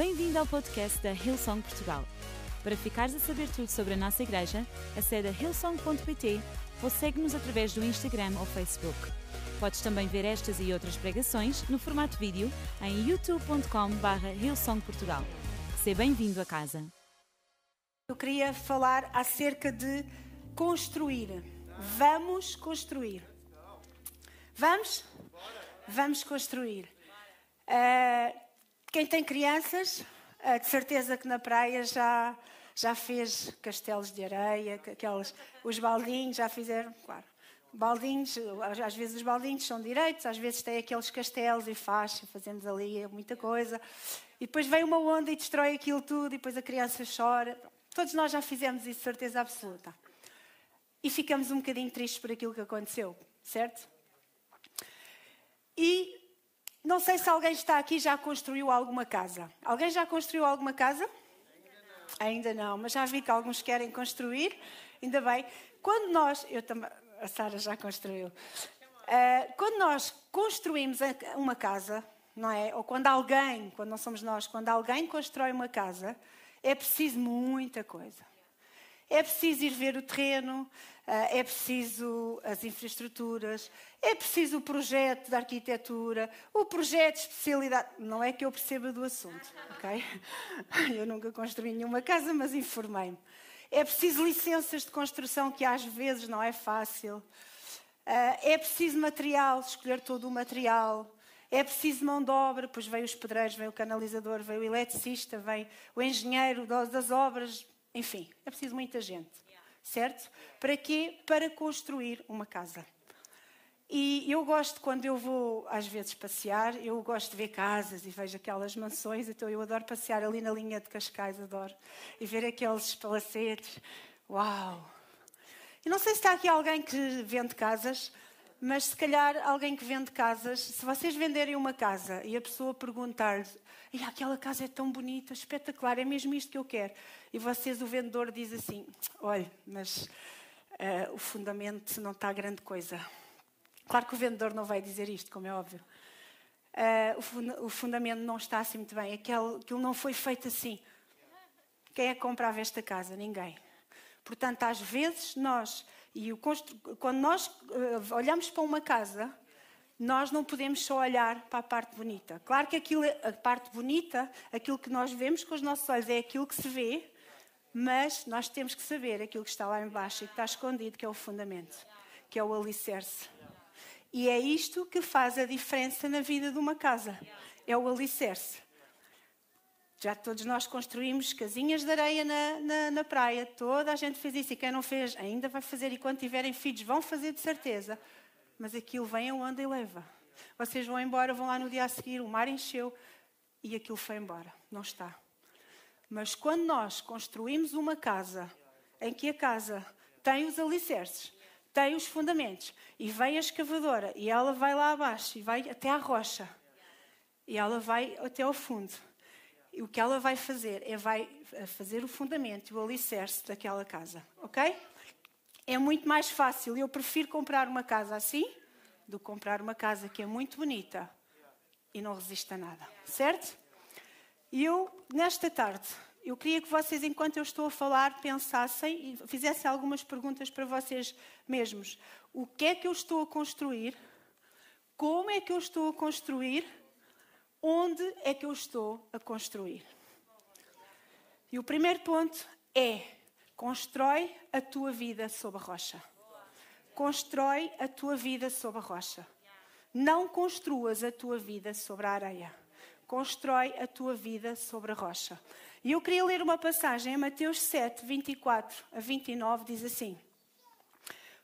Bem-vindo ao podcast da Hillsong Portugal. Para ficares a saber tudo sobre a nossa igreja, acede a hillsong.pt ou segue-nos através do Instagram ou Facebook. Podes também ver estas e outras pregações no formato vídeo em youtube.com.br hillsongportugal. Seja bem-vindo a casa. Eu queria falar acerca de construir. Vamos construir. Vamos? Vamos construir. Uh, quem tem crianças, uh, de certeza que na praia já, já fez castelos de areia, aqueles, os baldinhos já fizeram, claro. Baldinhos, às vezes os baldinhos são direitos, às vezes tem aqueles castelos e faz, fazemos ali muita coisa. E depois vem uma onda e destrói aquilo tudo, e depois a criança chora. Todos nós já fizemos isso, certeza absoluta. E ficamos um bocadinho tristes por aquilo que aconteceu, certo? E não sei se alguém está aqui já construiu alguma casa. Alguém já construiu alguma casa? Ainda não, mas já vi que alguns querem construir. Ainda bem. Quando nós, eu também, a Sara já construiu. Uh, quando nós construímos uma casa, não é? Ou quando alguém, quando não somos nós, quando alguém constrói uma casa, é preciso muita coisa. É preciso ir ver o terreno, eh, é preciso as infraestruturas, é preciso o projeto de arquitetura, o projeto de especialidade. Não é que eu perceba do assunto, ok? Eu nunca construí nenhuma casa, mas informei-me. É preciso licenças de construção, que às vezes não é fácil. Eh, é preciso material, escolher todo o material. É preciso mão de obra, pois vem os pedreiros, vem o canalizador, vem o eletricista, vem o engenheiro das obras, enfim, é preciso muita gente, certo? Para quê? Para construir uma casa. E eu gosto, quando eu vou às vezes passear, eu gosto de ver casas e vejo aquelas mansões, então eu adoro passear ali na linha de Cascais, adoro. E ver aqueles palacetes. Uau! E não sei se está aqui alguém que vende casas, mas se calhar alguém que vende casas, se vocês venderem uma casa e a pessoa perguntar e aquela casa é tão bonita, espetacular, é mesmo isto que eu quero. E vocês, o vendedor, diz assim: olha, mas uh, o fundamento não está grande coisa. Claro que o vendedor não vai dizer isto, como é óbvio. Uh, o, funda o, fundamento não está assim muito bem, aquilo não foi feito assim. Quem é que comprava esta casa? Ninguém. Portanto, às vezes nós, e o quando nós uh, olhamos para uma casa, nós não podemos só olhar para a parte bonita. Claro que aquilo, a parte bonita, aquilo que nós vemos com os nossos olhos é aquilo que se vê, mas nós temos que saber aquilo que está lá embaixo e que está escondido, que é o fundamento, que é o alicerce. E é isto que faz a diferença na vida de uma casa. É o alicerce. Já todos nós construímos casinhas de areia na, na, na, praia, toda a gente fez isso e quem não fez ainda vai fazer e quando tiverem filhos vão fazer de certeza mas aquilo vem a onda e leva. Vocês vão embora, vão lá no dia a seguir, o mar encheu e aquilo foi embora. Não está. Mas quando nós construímos uma casa em que a casa tem os alicerces, tem os fundamentos, e vem a escavadora e ela vai lá abaixo e vai até à rocha, e ela vai até ao fundo. E o que ela vai fazer é vai fazer o fundamento, o alicerce daquela casa, ok? é muito mais fácil. Eu prefiro comprar uma casa assim do que comprar uma casa que é muito bonita e não resiste a nada, certo? E eu, nesta tarde, eu queria que vocês, enquanto eu estou a falar, pensassem e fizessem algumas perguntas para vocês mesmos. O que é que eu estou a construir? Como é que eu estou a construir? Onde é que eu estou a construir? E o primeiro ponto é Constrói a tua vida sob a rocha. Constrói a tua vida sob a rocha. Não construas a tua vida sobre a areia. Constrói a tua vida sobre a rocha. E eu queria ler uma passagem em Mateus 7, 24 a 29, diz assim: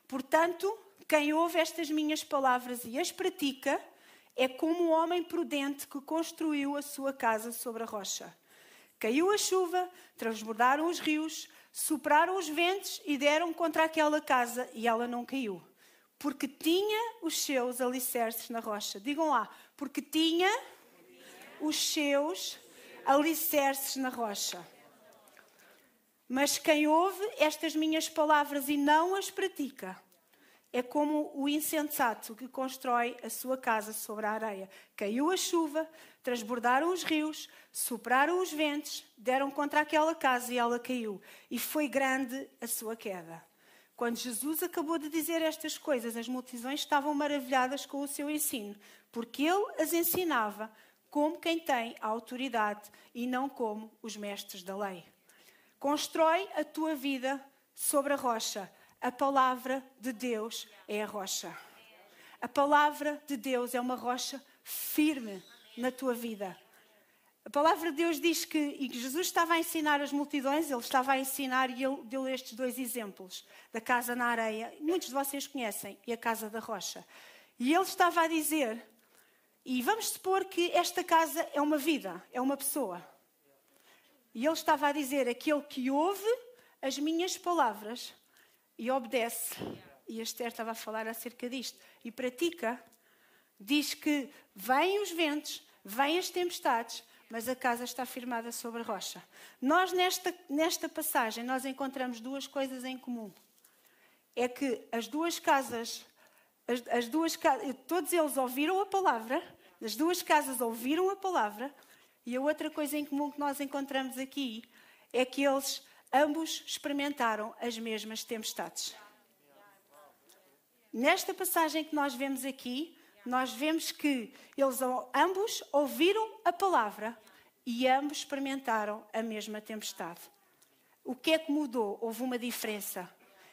Portanto, quem ouve estas minhas palavras e as pratica é como um homem prudente que construiu a sua casa sobre a rocha. Caiu a chuva, transbordaram os rios, sopraram os ventos e deram contra aquela casa e ela não caiu. Porque tinha os seus alicerces na rocha. Digam lá, porque tinha os seus alicerces na rocha. Mas quem ouve estas minhas palavras e não as pratica é como o insensato que constrói a sua casa sobre a areia. Caiu a chuva, transbordaram os rios, sopraram os ventos, deram contra aquela casa e ela caiu. E foi grande a sua queda. Quando Jesus acabou de dizer estas coisas, as multidões estavam maravilhadas com o seu ensino, porque ele as ensinava como quem tem a autoridade e não como os mestres da lei. Constrói a tua vida sobre a rocha. A palavra de Deus é a rocha. A palavra de Deus é uma rocha firme na tua vida. A palavra de Deus diz que, e que Jesus estava a ensinar as multidões, ele estava a ensinar e ele deu estes dois exemplos, da casa na areia, muitos de vocês conhecem, e a casa da rocha. E ele estava a dizer, e vamos supor que esta casa é uma vida, é uma pessoa. E ele estava a dizer, aquele que ouve as minhas palavras e obedece. E a Esther estava a falar acerca disto. E pratica, diz que vêm os ventos, vêm as tempestades, mas a casa está firmada sobre a rocha. Nós, nesta, nesta passagem, nós encontramos duas coisas em comum. É que as duas casas, as, as duas, todos eles ouviram a palavra, as duas casas ouviram a palavra, e a outra coisa em comum que nós encontramos aqui é que eles ambos experimentaram as mesmas tempestades. Nesta passagem que nós vemos aqui, nós vemos que eles ambos ouviram a palavra e ambos experimentaram a mesma tempestade. O que é que mudou? Houve uma diferença.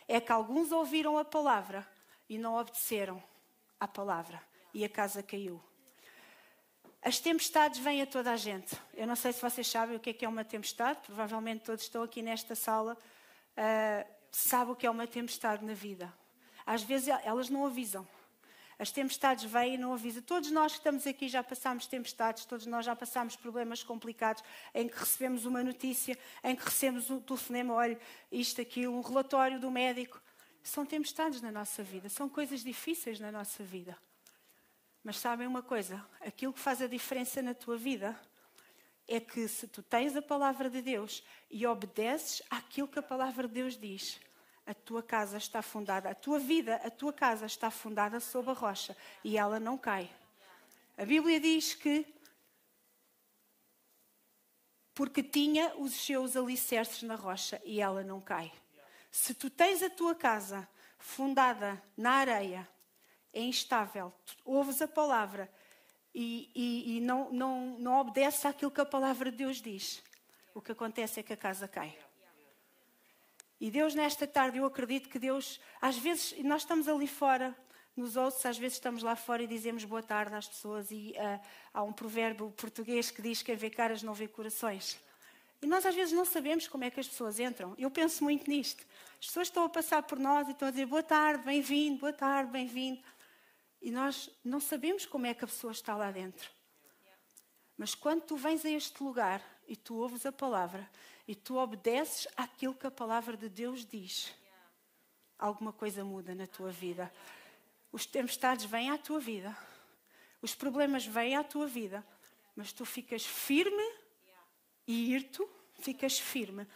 É que alguns ouviram a palavra e não obedeceram à palavra e a casa caiu. As tempestades vêm a toda a gente. Eu não sei se vocês sabem o que é que é uma tempestade, provavelmente todos estão aqui nesta sala, uh, sabem o que é uma tempestade na vida. Às vezes elas não avisam. As tempestades vêm e não avisam. Todos nós que estamos aqui já passamos tempestades, todos nós já passamos problemas complicados em que recebemos uma notícia, em que recebemos um telefonema, olha, isto, aquilo, um relatório do médico. São tempestades na nossa vida, são coisas difíceis na nossa vida. Mas sabem uma coisa? Aquilo que faz a diferença na tua vida é que se tu tens a palavra de Deus e obedeces àquilo que a palavra de Deus diz, a tua casa está fundada, a tua vida, a tua casa está fundada sob a rocha e ela não cai. A Bíblia diz que porque tinha os seus alicerces na rocha e ela não cai. Se tu tens a tua casa fundada na areia, é instável. Tu ouves a palavra e, e, e não, não, não obedece àquilo que a palavra de Deus diz. O que acontece é que a casa cai. E Deus, nesta tarde, eu acredito que Deus, às vezes, nós estamos ali fora, nos ouços, às vezes estamos lá fora e dizemos boa tarde às pessoas. E uh, há um provérbio português que diz que quem vê caras não vê corações. E nós às vezes não sabemos como é que as pessoas entram. Eu penso muito nisto. As pessoas estão a passar por nós e estão a dizer boa tarde, bem-vindo, boa tarde, bem-vindo. E nós não sabemos como é que a pessoa está lá dentro. Mas quando tu vens a este lugar e tu ouves a palavra e tu obedeces àquilo que a palavra de Deus diz, alguma coisa muda na tua vida. Os tempestades vêm à tua vida, os problemas vêm à tua vida, mas tu ficas firme e irto, ficas firme.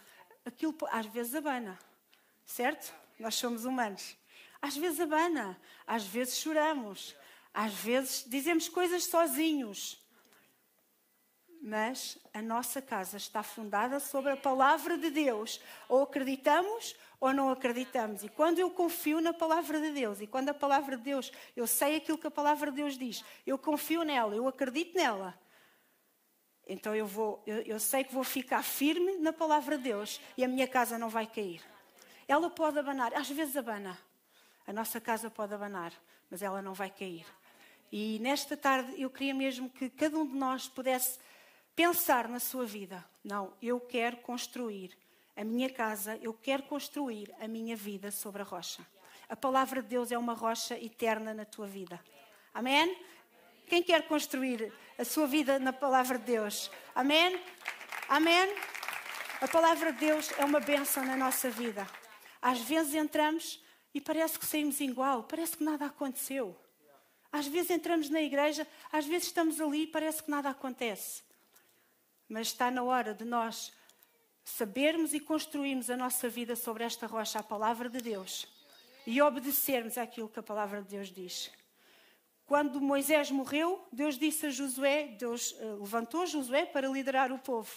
Aquilo às vezes abana, certo? Nós somos humanos. Às vezes abana, às vezes choramos, às vezes dizemos coisas sozinhos. Mas a nossa casa está fundada sobre a palavra de Deus. Ou acreditamos ou não acreditamos. E quando eu confio na palavra de Deus, e quando a palavra de Deus, eu sei aquilo que a palavra de Deus diz, eu confio nela, eu acredito nela. Então eu vou, eu, eu sei que vou ficar firme na palavra de Deus e a minha casa não vai cair. Ela pode abanar, às vezes abana. A nossa casa pode abanar, mas ela não vai cair. E nesta tarde eu queria mesmo que cada um de nós pudesse pensar na sua vida. Não, eu quero construir a minha casa, eu quero construir a minha vida sobre a rocha. A palavra de Deus é uma rocha eterna na tua vida. Amém? Quem quer construir a sua vida na palavra de Deus? Amém? Amém? A palavra de Deus é uma bênção na nossa vida. Às vezes entramos e parece que saímos igual, parece que nada aconteceu. Às vezes entramos na igreja, às vezes estamos ali e parece que nada acontece. Mas está na hora de nós sabermos e construirmos a nossa vida sobre esta rocha, a palavra de Deus. e obedecermos àquilo que a palavra de Deus diz. Quando Moisés morreu, Deus disse a Josué, Deus eh, levantou Josué para liderar o povo.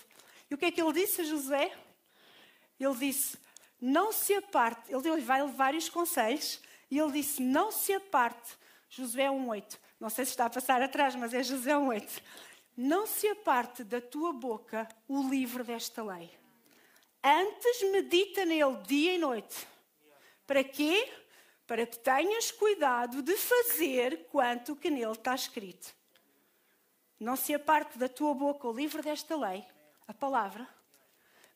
E o que é que ele disse a Josué? Ele disse: Não se aparte. Ele deu-lhe vários conselhos e ele disse: Não se aparte. Josué 1,8. Não sei se está a passar atrás, mas é Josué 1,8. Não se aparte da tua boca o livro desta lei. Antes medita nele dia e noite. Para quê? Para que tenhas cuidado de fazer quanto que nele está escrito. Não se aparte da tua boca o livro desta lei, a palavra.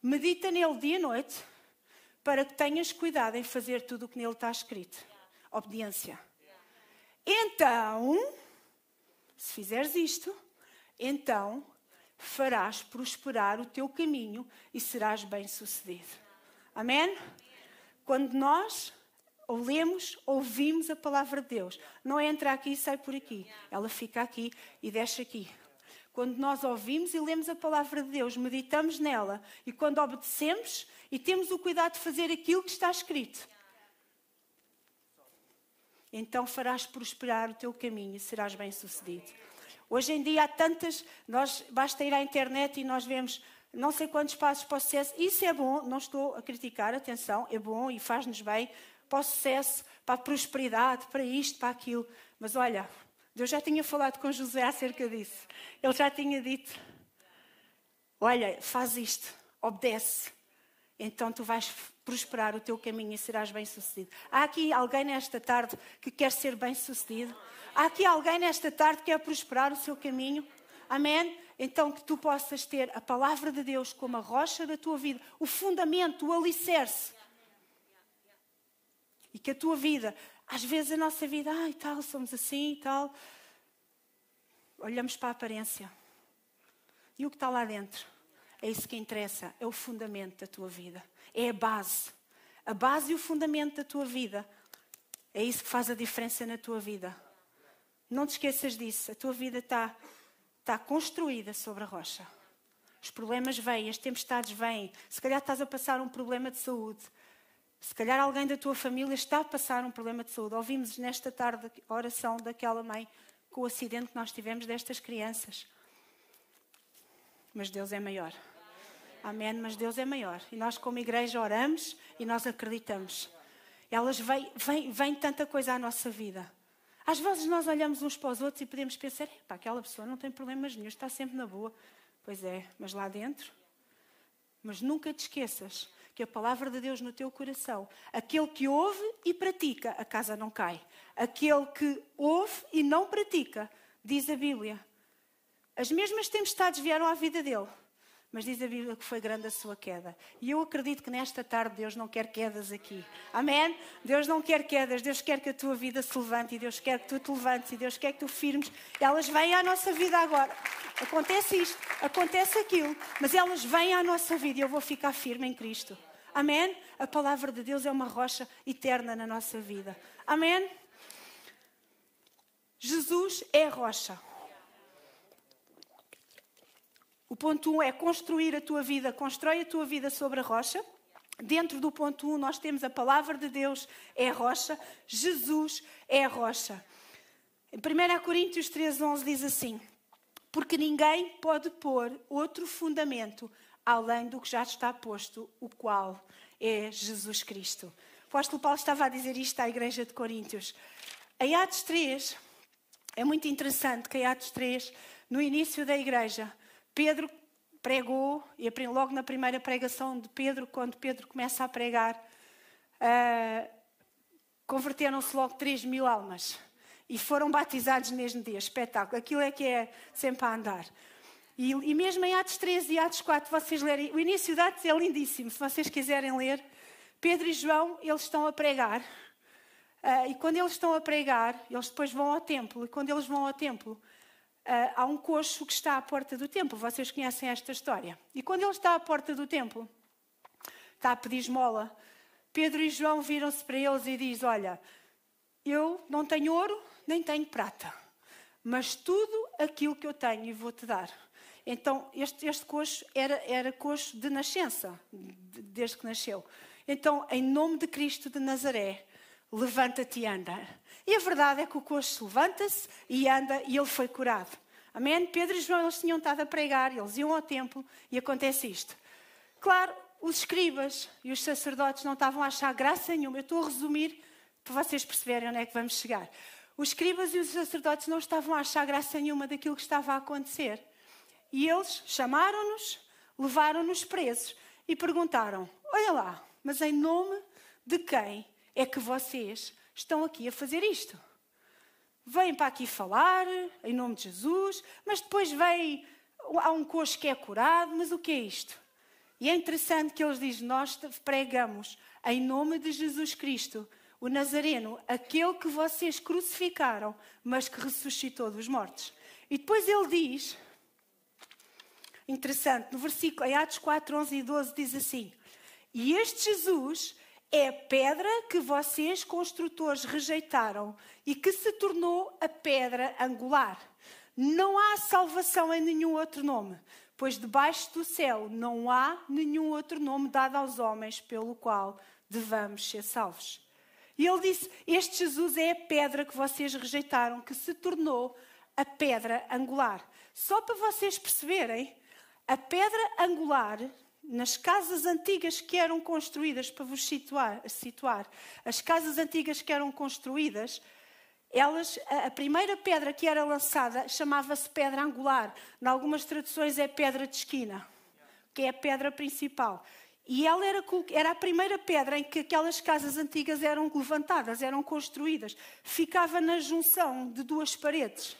Medita nele dia e noite, para que tenhas cuidado em fazer tudo o que nele está escrito. Obediência. Então, se fizeres isto, então farás prosperar o teu caminho e serás bem-sucedido. Amém? Quando nós lemos, ouvimos a palavra de Deus, não entra aqui e sai por aqui. Ela fica aqui e desce aqui. Quando nós ouvimos e lemos a palavra de Deus, meditamos nela e quando obedecemos e temos o cuidado de fazer aquilo que está escrito, então farás prosperar o teu caminho e serás bem-sucedido. Hoje em dia há tantas, nós basta ir à internet e nós vemos não sei quantos passos para o sucesso. Isso é bom, não estou a criticar, atenção, é bom e faz-nos bem para o sucesso, para a prosperidade, para isto, para aquilo. Mas olha, Deus já tinha falado com José acerca disso. Ele já tinha dito: Olha, faz isto, obedece. Então tu vais prosperar o teu caminho e serás bem-sucedido. Há aqui alguém nesta tarde que quer ser bem-sucedido? Há aqui alguém nesta tarde que quer prosperar o seu caminho? Amém? Então que tu possas ter a palavra de Deus como a rocha da tua vida, o fundamento, o alicerce. E que a tua vida, às vezes a nossa vida, ai tal, somos assim e tal. Olhamos para a aparência. E o que está lá dentro? É isso que interessa, é o fundamento da tua vida. É a base. A base e o fundamento da tua vida. É isso que faz a diferença na tua vida. Não te esqueças disso. A tua vida está, está construída sobre a rocha. Os problemas vêm, as tempestades vêm. Se calhar estás a passar um problema de saúde. Se calhar alguém da tua família está a passar um problema de saúde. Ouvimos nesta tarde a oração daquela mãe com o acidente que nós tivemos destas crianças. Mas Deus é maior. Amém. Mas Deus é maior. E nós, como igreja, oramos e nós acreditamos. Elas vêm, vem, vem tanta coisa à nossa vida. Às vezes nós olhamos uns para os outros e podemos pensar: aquela pessoa não tem problemas nenhum, está sempre na boa. Pois é, mas lá dentro. Mas nunca te esqueças que a palavra de Deus no teu coração, aquele que ouve e pratica, a casa não cai. Aquele que ouve e não pratica, diz a Bíblia. As mesmas tempestades vieram à vida dele, mas diz a Bíblia que foi grande a sua queda. E eu acredito que nesta tarde Deus não quer quedas aqui. Amém? Deus não quer quedas. Deus quer que a tua vida se levante. E Deus quer que tu te levantes. E Deus quer que tu firmes. Elas vêm à nossa vida agora. Acontece isto, acontece aquilo. Mas elas vêm à nossa vida e eu vou ficar firme em Cristo. Amém? A palavra de Deus é uma rocha eterna na nossa vida. Amém? Jesus é a rocha. O ponto 1 um é construir a tua vida, constrói a tua vida sobre a rocha. Dentro do ponto 1, um, nós temos a palavra de Deus é a rocha, Jesus é a rocha. Em 1 Coríntios 3,11 diz assim: Porque ninguém pode pôr outro fundamento além do que já está posto, o qual é Jesus Cristo. O apóstolo Paulo estava a dizer isto à igreja de Coríntios. Em Atos 3, é muito interessante que em Atos 3, no início da igreja, Pedro pregou, e logo na primeira pregação de Pedro, quando Pedro começa a pregar, uh, converteram-se logo 3 mil almas. E foram batizados no mesmo dia. Espetáculo. Aquilo é que é sempre a andar. E, e, mesmo em Atos 13 e Atos 4, vocês lerem, o início de Atos é lindíssimo, se vocês quiserem ler. Pedro e João, eles estão a pregar. Uh, e quando eles estão a pregar, eles depois vão ao templo. E quando eles vão ao templo, Uh, há um coxo que está à porta do templo. Vocês conhecem esta história. E quando ele está à porta do templo, está a pedir esmola, Pedro e João viram-se para eles e diz: Olha, eu não tenho ouro nem tenho prata, mas tudo aquilo que eu tenho vou-te dar. Então, este, este coxo era, era coxo de nascença, desde que nasceu. Então, em nome de Cristo de Nazaré, levanta-te e anda. E a verdade é que o coxo levanta-se e anda e ele foi curado. Amém? Pedro e João, eles tinham estado a pregar, eles iam ao templo e acontece isto. Claro, os escribas e os sacerdotes não estavam a achar graça nenhuma. Eu estou a resumir para vocês perceberem onde é que vamos chegar. Os escribas e os sacerdotes não estavam a achar graça nenhuma daquilo que estava a acontecer. E eles chamaram-nos, levaram-nos presos e perguntaram: Olha lá, mas em nome de quem é que vocês estão aqui a fazer isto? Vêm para aqui falar em nome de Jesus, mas depois vem, há um coxo que é curado, mas o que é isto? E é interessante que eles dizem: Nós pregamos em nome de Jesus Cristo, o Nazareno, aquele que vocês crucificaram, mas que ressuscitou dos mortos. E depois ele diz, interessante, no versículo, em Atos 4, 11 e 12, diz assim: E este Jesus é a pedra que vocês, construtores, rejeitaram e que se tornou a pedra angular. Não há salvação em nenhum outro nome, pois debaixo do céu não há nenhum outro nome dado aos homens pelo qual devamos ser salvos. E ele disse: Este Jesus é a pedra que vocês rejeitaram, que se tornou a pedra angular. Só para vocês perceberem, a pedra angular, nas casas antigas que eram construídas, para vos situar, situar as casas antigas que eram construídas, elas, a primeira pedra que era lançada chamava-se pedra angular. Em algumas traduções é pedra de esquina, que é a pedra principal. E ela era, era, a primeira pedra em que aquelas casas antigas eram levantadas, eram construídas. Ficava na junção de duas paredes.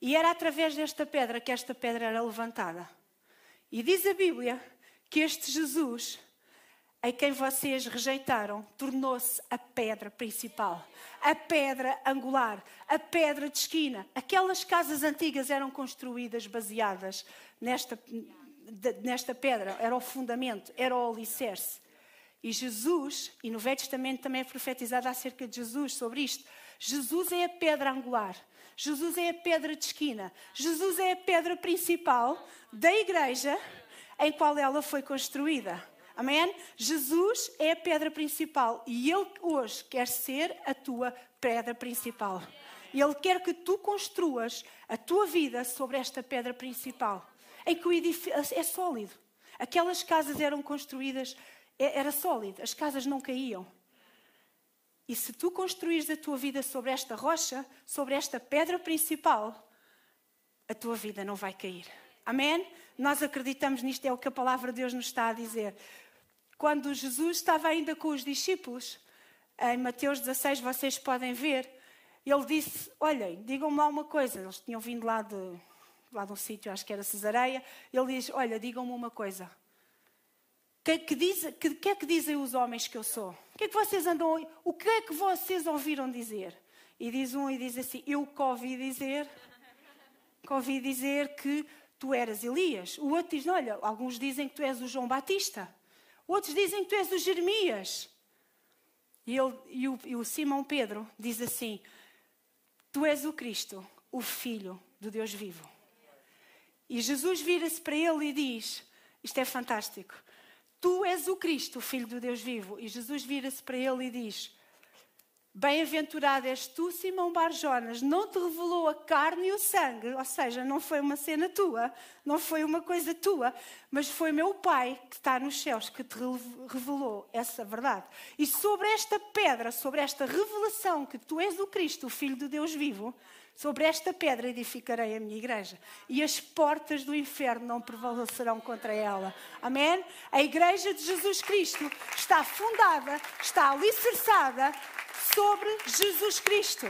E era através desta pedra que esta pedra era levantada. E diz a Bíblia que este Jesus, em quem vocês rejeitaram, tornou-se a pedra principal, a pedra angular, a pedra de esquina. Aquelas casas antigas eram construídas baseadas nesta nesta pedra, era o fundamento, era o alicerce. E Jesus, e no Velho Testamento também é profetizado acerca de Jesus sobre isto. Jesus é a pedra angular, Jesus é a pedra de esquina, Jesus é a pedra principal da igreja em qual ela foi construída. Amém? Jesus é a pedra principal e Ele hoje quer ser a tua pedra principal. Ele quer que tu construas a tua vida sobre esta pedra principal em que o edifício é sólido. Aquelas casas eram construídas, é, era sólido, as casas não caíam. E se tu construires a tua vida sobre esta rocha, sobre esta pedra principal, a tua vida não vai cair. Amém? Nós acreditamos nisto, é o que a palavra de Deus nos está a dizer. Quando Jesus estava ainda com os discípulos, em Mateus 16, vocês podem ver, ele disse: Olhem, digam-me lá uma coisa. Eles tinham vindo lá de lá de um sítio, acho que era Cesareia, ele diz: Olha, digam-me uma coisa. Que, que, diz, que, que é que dizem os homens que eu sou? O que é que vocês andam. O que é que vocês ouviram dizer? E diz um e diz assim: Eu que ouvi dizer, que ouvi dizer que tu eras Elias. O outro diz: Olha, alguns dizem que tu és o João Batista. Outros dizem que tu és o Jeremias. E, ele, e, o, e o Simão Pedro diz assim: Tu és o Cristo, o Filho do Deus vivo. E Jesus vira-se para ele e diz: Isto é fantástico. Tu és o Cristo, o Filho do Deus vivo. E Jesus vira-se para ele e diz: Bem-aventurado és tu, Simão Barjonas, não te revelou a carne e o sangue, ou seja, não foi uma cena tua, não foi uma coisa tua, mas foi meu Pai que está nos céus que te revelou essa verdade. E sobre esta pedra, sobre esta revelação que tu és o Cristo, o Filho do Deus vivo, Sobre esta pedra edificarei a minha igreja e as portas do inferno não prevalecerão contra ela. Amém? A igreja de Jesus Cristo está fundada, está alicerçada sobre Jesus Cristo.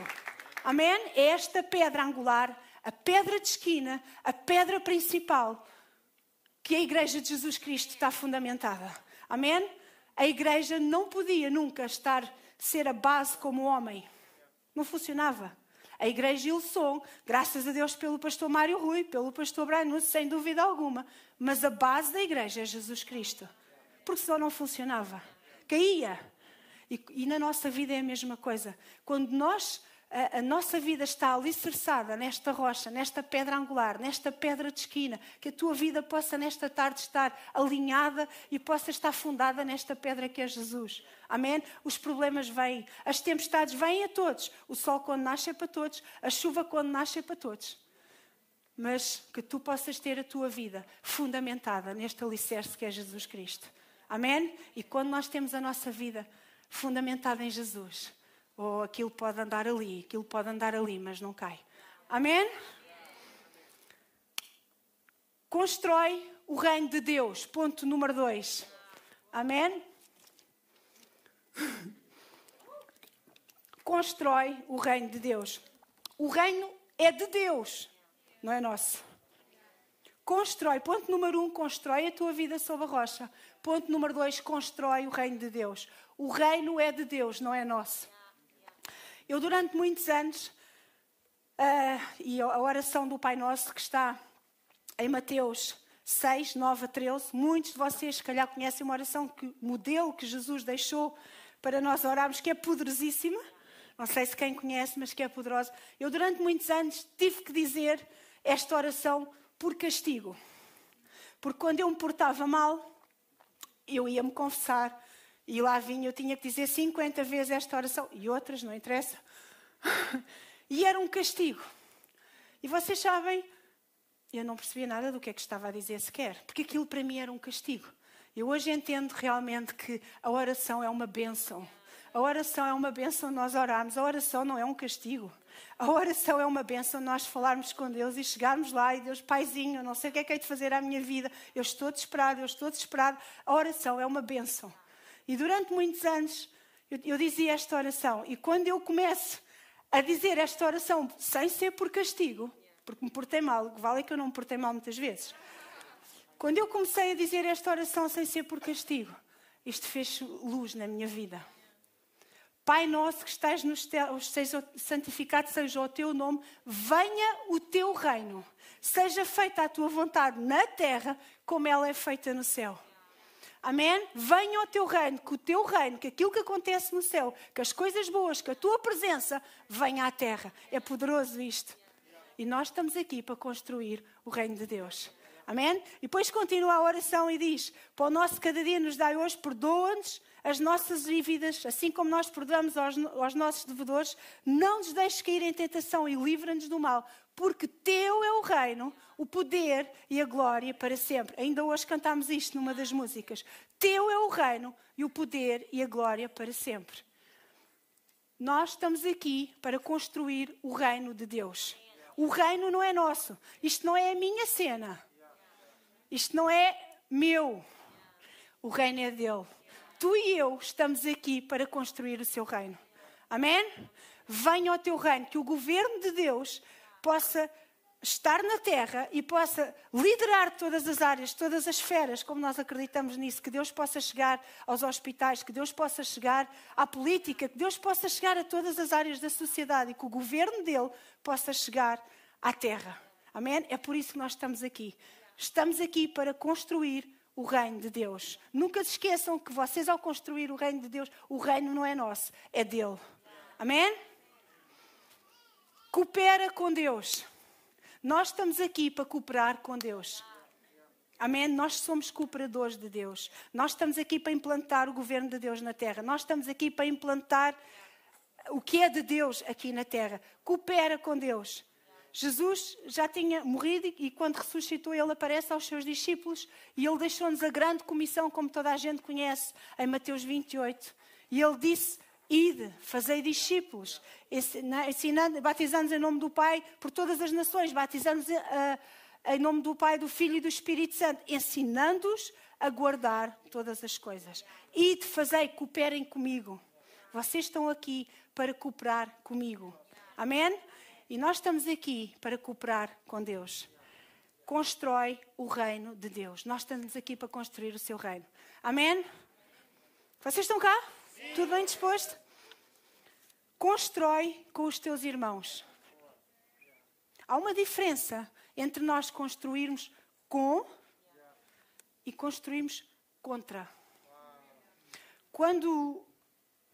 Amém? É esta pedra angular, a pedra de esquina, a pedra principal que a igreja de Jesus Cristo está fundamentada. Amém? A igreja não podia nunca estar ser a base como homem. Não funcionava. A igreja Ilson, graças a Deus pelo pastor Mário Rui, pelo pastor Brian sem dúvida alguma. Mas a base da igreja é Jesus Cristo. Porque senão não funcionava. Caía. E, e na nossa vida é a mesma coisa. Quando nós a, a, nossa vida está alicerçada nesta rocha, nesta pedra angular, nesta pedra de esquina, que a tua vida possa nesta tarde estar alinhada e possa estar fundada nesta pedra que é Jesus. Amém? Os problemas vêm, as tempestades vêm a todos. O sol quando nasce é para todos, a chuva quando nasce é para todos. Mas que tu possas ter a tua vida fundamentada neste alicerce que é Jesus Cristo. Amém? E quando nós temos a nossa vida fundamentada em Jesus, ou aquilo pode andar ali, aquilo pode andar ali, mas não cai. Amém? Constrói o reino de Deus. Ponto número dois. Amém? Constrói o reino de Deus. O reino é de Deus, não é nosso. Constrói. Ponto número um: constrói a tua vida sob a rocha. Ponto número dois: constrói o reino de Deus. O reino é de Deus, não é nosso. Eu, durante muitos anos, uh, e a oração do Pai Nosso que está em Mateus 6, 9 a 13, muitos de vocês, se calhar, conhecem uma oração que modelo que Jesus deixou para nós orarmos, que é poderosíssima. Não sei se quem conhece, mas que é poderosa. Eu, durante muitos anos, tive que dizer esta oração por castigo. Porque quando eu me portava mal, eu ia me confessar e lá vinha, eu tinha que dizer 50 vezes esta oração, e outras, não interessa. e era um castigo. E vocês sabem, eu não percebia nada do que é que estava a dizer sequer, porque aquilo para mim era um castigo. Eu hoje entendo realmente que a oração é uma bênção. A oração é uma bênção nós orarmos. A oração não é um castigo. A oração é uma bênção nós falarmos com Deus e chegarmos lá e Deus, Paizinho, eu não sei o que é que é de fazer à minha vida. Eu estou desesperado, eu estou desesperado. A oração é uma bênção. E durante muitos anos eu, eu dizia esta oração. E quando eu começo a dizer esta oração sem ser por castigo, porque me portei mal, que vale é que eu não me portei mal muitas vezes. Quando eu comecei a dizer esta oração sem ser por castigo, isto fez luz na minha vida. Pai nosso que estás nos céus, seja santificado seja o teu nome, venha o teu reino, seja feita a tua vontade na terra como ela é feita no céu. Amém? Venha ao teu reino, que o teu reino, que aquilo que acontece no céu, que as coisas boas, que a tua presença venha à terra. É poderoso isto. E nós estamos aqui para construir o reino de Deus. Amém? E depois continua a oração e diz: Para o nosso cada dia nos dai hoje, perdoa-nos as nossas dívidas, assim como nós perdoamos aos, aos nossos devedores, não nos deixes cair em tentação e livra-nos do mal, porque teu é o reino, o poder e a glória para sempre. Ainda hoje cantámos isto numa das músicas. Teu é o reino e o poder e a glória para sempre. Nós estamos aqui para construir o reino de Deus. O reino não é nosso. Isto não é a minha cena. Isto não é meu. O reino é dele tu e eu estamos aqui para construir o seu reino. Amém? Venha ao teu reino, que o governo de Deus possa estar na terra e possa liderar todas as áreas, todas as esferas, como nós acreditamos nisso, que Deus possa chegar aos hospitais, que Deus possa chegar à política, que Deus possa chegar a todas as áreas da sociedade e que o governo dele possa chegar à terra. Amém? É por isso que nós estamos aqui. Estamos aqui para construir o reino de Deus. Nunca se esqueçam que vocês, ao construir o reino de Deus, o reino não é nosso, é dele. Amém? Coopera com Deus. Nós estamos aqui para cooperar com Deus. Amém? Nós somos cooperadores de Deus. Nós estamos aqui para implantar o governo de Deus na terra. Nós estamos aqui para implantar o que é de Deus aqui na terra. Coopera com Deus. Jesus já tinha morrido e quando ressuscitou ele aparece aos seus discípulos e ele deixou-nos a grande comissão, como toda a gente conhece, em Mateus 28. E ele disse: Ide, fazei discípulos, ensinando, batizando-nos em nome do Pai por todas as nações, batizando-nos eh, em nome do Pai, do Filho e do Espírito Santo, ensinando-os a guardar todas as coisas. Ide, fazei, cooperem comigo. Vocês estão aqui para cooperar comigo. Amém? E nós estamos aqui para cooperar com Deus. Constrói o reino de Deus. Nós estamos aqui para construir o seu reino. Amém? Vocês estão cá? Sim. Tudo bem disposto? Constrói com os teus irmãos. Há uma diferença entre nós construirmos com e construirmos contra. Quando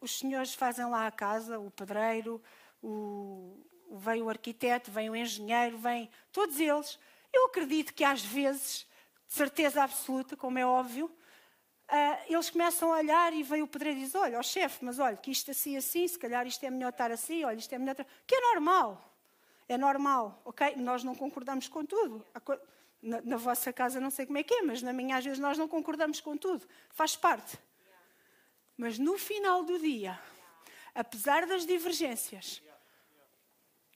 os senhores fazem lá a casa, o pedreiro, o, vem o arquiteto, vem o engenheiro, vem todos eles. Eu acredito que às vezes, de certeza absoluta, como é óbvio, uh, eles começam a olhar e vem o pedreiro e diz: Olha, ó chefe, mas olha, que isto assim, assim, se calhar isto é melhor estar assim, olha, isto é melhor estar. Que é normal. É normal, ok? Nós não concordamos com tudo. Na, na, vossa casa não sei como é que é, mas na minha às vezes nós não concordamos com tudo. Faz parte. Mas no final do dia, apesar das divergências,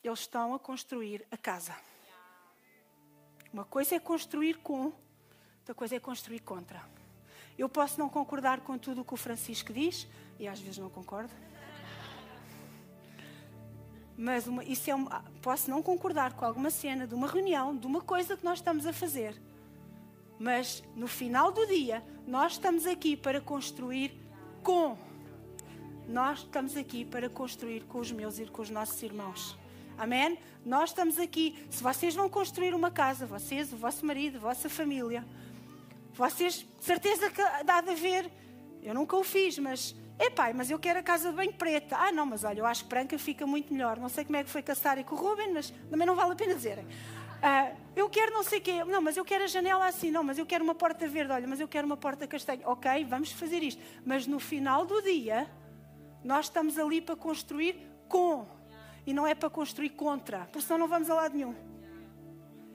eles estão a construir a casa. Uma coisa é construir com, outra coisa é construir contra. Eu posso não concordar com tudo o que o Francisco diz, e às vezes não concordo. Mas uma, isso é uma, posso não concordar com alguma cena de uma reunião, de uma coisa que nós estamos a fazer. Mas no final do dia, nós estamos aqui para construir com. Nós estamos aqui para construir com os meus e com os nossos irmãos. Amém? Nós estamos aqui. Se vocês vão construir uma casa, vocês, o vosso marido, a vossa família, vocês, certeza que dá de haver. Eu nunca o fiz, mas. É pai, mas eu quero a casa de banho preta. Ah, não, mas olha, eu acho que branca fica muito melhor. Não sei como é que foi Sara e com o Ruben, mas também não vale a pena dizerem. Ah, eu quero não sei o quê. Não, mas eu quero a janela assim. Não, mas eu quero uma porta verde. Olha, mas eu quero uma porta castanha. Ok, vamos fazer isto. Mas no final do dia, nós estamos ali para construir com e não é para construir contra, porque senão não vamos a lado nenhum.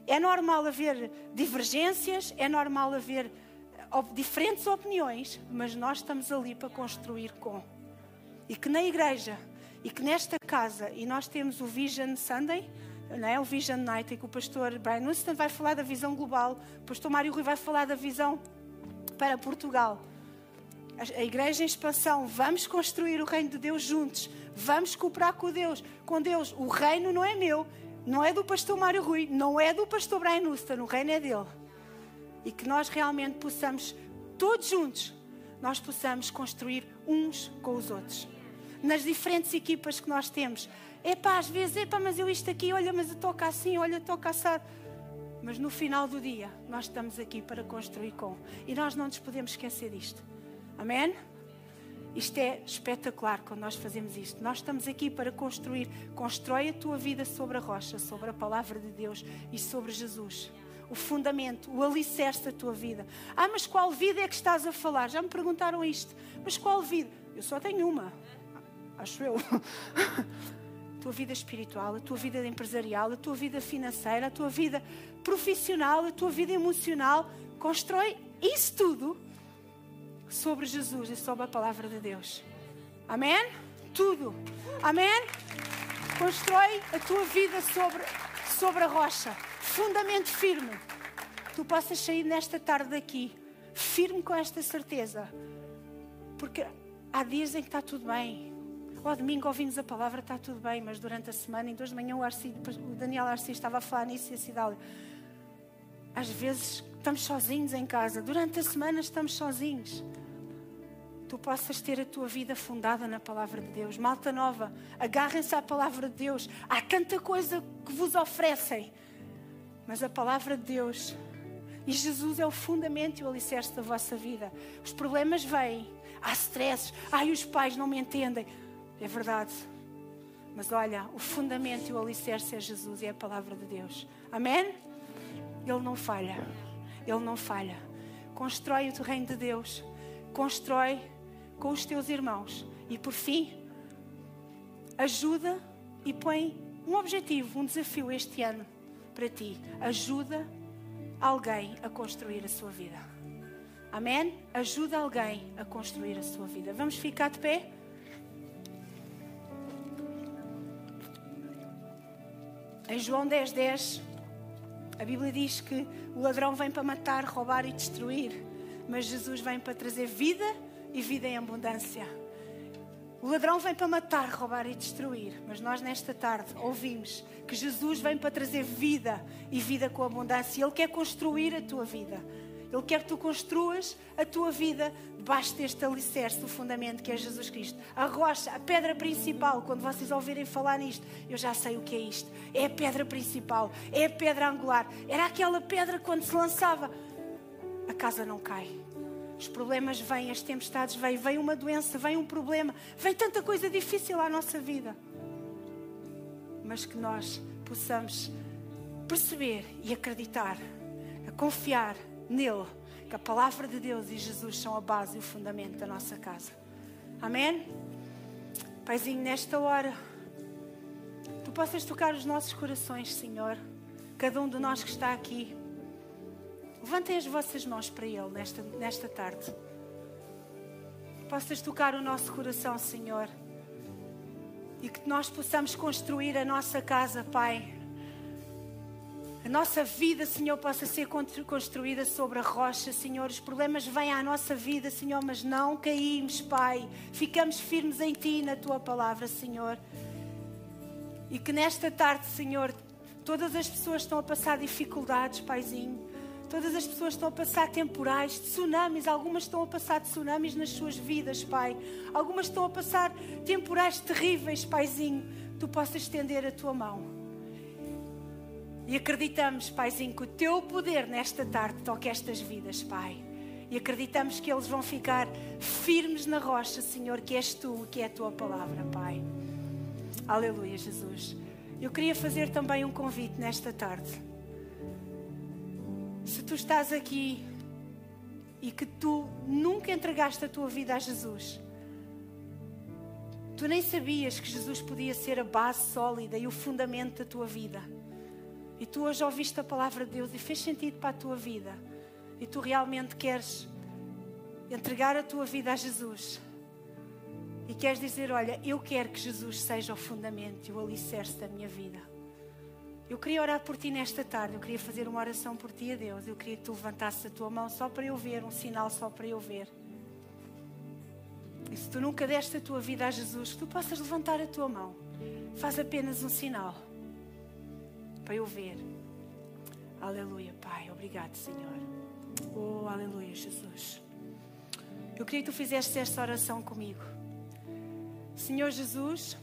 É normal haver divergências, é normal haver eh, diferentes opiniões, mas nós estamos ali para construir com. E que na igreja, e que nesta casa, e nós temos o Vision Sunday, não é? o Vision Night, em que o pastor Brian Winston vai falar da visão global, o pastor Mário Rui vai falar da visão para Portugal. A igreja em expansão, vamos construir o reino de Deus juntos, Vamos cooperar com Deus. Com Deus, o reino não é meu, não é do pastor Mário Rui, não é do pastor Brian Uston, o reino é dele. E que nós realmente possamos, todos juntos, nós possamos construir uns com os outros. Nas diferentes equipas que nós temos. Epá, às vezes, epá, mas eu isto aqui, olha, mas eu toco assim, olha, toco assado. Mas no final do dia, nós estamos aqui para construir com. E nós não nos podemos esquecer disto. Amém? Isto é espetacular quando nós fazemos isto. Nós estamos aqui para construir. Constrói a tua vida sobre a rocha, sobre a palavra de Deus e sobre Jesus. O fundamento, o alicerce da tua vida. Ah, mas qual vida é que estás a falar? Já me perguntaram isto. Mas qual vida? Eu só tenho uma. Acho eu. a tua vida espiritual, a tua vida empresarial, a tua vida financeira, a tua vida profissional, a tua vida emocional. Constrói isso tudo sobre Jesus e sobre a palavra de Deus. Amém? Tudo. Amém? Constrói a tua vida sobre, sobre a rocha. Fundamento firme. Tu possas sair nesta tarde daqui, firme com esta certeza. Porque há dias em que está tudo bem. Ao domingo ouvimos a palavra, está tudo bem, mas durante a semana, em duas de manhã, o, Arci, o Daniel Arci estava a falar nisso e a Cidália. Às vezes estamos sozinhos em casa, durante a semana estamos sozinhos tu possas ter a tua vida fundada na palavra de Deus. Malta nova, agarrem-se à palavra de Deus. Há tanta coisa que vos oferecem, mas a palavra de Deus e Jesus é o fundamento e o alicerce da vossa vida. Os problemas vêm, há stresses, ai, os pais não me entendem. É verdade. Mas olha, o fundamento e o alicerce é Jesus e é a palavra de Deus. Amém? Ele não falha. Ele não falha. Constrói o reino de Deus. Constrói com os teus irmãos. E por fim, ajuda e põe um objetivo, um desafio este ano para ti. Ajuda alguém a construir a sua vida. Amém? Ajuda alguém a construir a sua vida. Vamos ficar de pé? Em João 10, 10, a Bíblia diz que o ladrão vem para matar, roubar e destruir, mas Jesus vem para trazer vida e vida em abundância. O ladrão vem para matar, roubar e destruir, mas nós nesta tarde ouvimos que Jesus vem para trazer vida e vida com abundância. Ele quer construir a tua vida. Ele quer que tu construas a tua vida debaixo deste alicerce, do fundamento que é Jesus Cristo. A rocha, a pedra principal, quando vocês ouvirem falar nisto, eu já sei o que é isto. É a pedra principal, é a pedra angular. Era aquela pedra quando se lançava, a casa não cai. Os problemas vêm, as tempestades vêm, vem uma doença, vem um problema, vem tanta coisa difícil à nossa vida. mas que nós possamos perceber e acreditar, a confiar nele, que a palavra de Deus e Jesus são a base e o fundamento da nossa casa. Amém? Paizinho, nesta hora, tu possas tocar os nossos corações, Senhor, cada um de nós que está aqui. Levantem as vossas mãos para Ele nesta, nesta tarde. Possas tocar o nosso coração, Senhor. E que nós possamos construir a nossa casa, Pai. A nossa vida, Senhor, possa ser construída sobre a rocha, Senhor. Os problemas vêm à nossa vida, Senhor, mas não caímos, Pai. Ficamos firmes em Ti, na Tua palavra, Senhor. E que nesta tarde, Senhor, todas as pessoas estão a passar dificuldades, Paizinho. Todas as pessoas estão a passar temporais, tsunamis, algumas estão a passar tsunamis nas suas vidas, Pai. Algumas estão a passar temporais terríveis, Paizinho. Tu possas estender a tua mão. E acreditamos, Paizinho, que o teu poder nesta tarde toca estas vidas, Pai. E acreditamos que eles vão ficar firmes na rocha, Senhor, que és tu, que é a tua palavra, Pai. Aleluia, Jesus. Eu queria fazer também um convite nesta tarde se tu estás aqui e que tu nunca entregaste a tua vida a Jesus, tu nem sabias que Jesus podia ser a base sólida e o fundamento da tua vida. E tu hoje ouviste a palavra de Deus e fez sentido para a tua vida. E tu realmente queres entregar a tua vida a Jesus. E queres dizer: Olha, eu quero que Jesus seja o fundamento e o alicerce da minha vida. Eu queria orar por ti nesta tarde, eu queria fazer uma oração por ti a Deus. Eu queria que tu levantasses a tua mão só para eu ver, um sinal só para eu ver. E se tu nunca deste a tua vida a Jesus, que tu possas levantar a tua mão. Faz apenas um sinal para eu ver. Aleluia, Pai. Obrigado, Senhor. Oh, aleluia, Jesus. Eu queria que tu fizesses esta oração comigo. Senhor Jesus,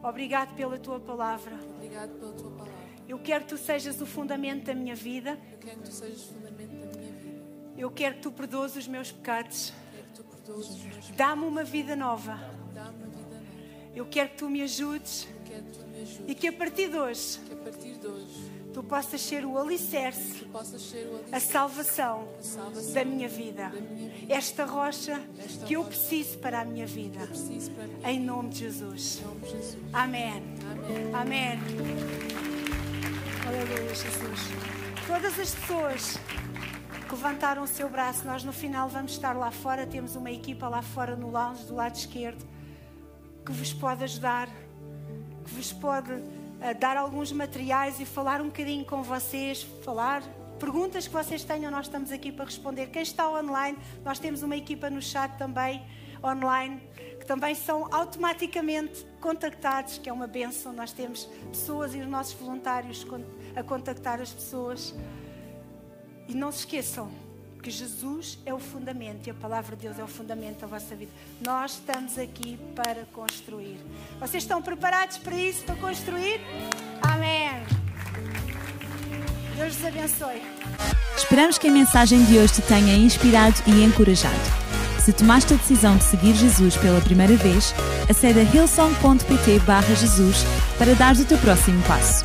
obrigado pela tua palavra. Obrigado pela tua palavra. Eu quero que tu sejas o fundamento da minha vida. Eu quero que tu sejas o fundamento da minha vida. Eu quero que tu perdoes os meus pecados. Dá-me uma vida nova. Eu quero que tu me ajudes. E que a partir de hoje tu possas ser o alicerce, a salvação da minha vida. Esta rocha que eu preciso para a minha vida. Em nome de Jesus. Amém. Amém. Aleluia, Jesus. Todas as pessoas que levantaram o seu braço, nós no final vamos estar lá fora. Temos uma equipa lá fora no lounge, do lado esquerdo, que vos pode ajudar, que vos pode uh, dar alguns materiais e falar um bocadinho com vocês, falar. Perguntas que vocês tenham, nós estamos aqui para responder. Quem está online, nós temos uma equipa no chat também, online, que também são automaticamente contactados, que é uma benção. Nós temos pessoas e os nossos voluntários a contactar as pessoas. E não se esqueçam que Jesus é o fundamento e a palavra de Deus é o fundamento da vossa vida. Nós estamos aqui para construir. Vocês estão preparados para isso, para construir? Amém. Deus vos abençoe. Esperamos que a mensagem de hoje te tenha inspirado e encorajado. Se tomaste a decisão de seguir Jesus pela primeira vez, acede a hillsong.pt Jesus para dar o teu próximo passo.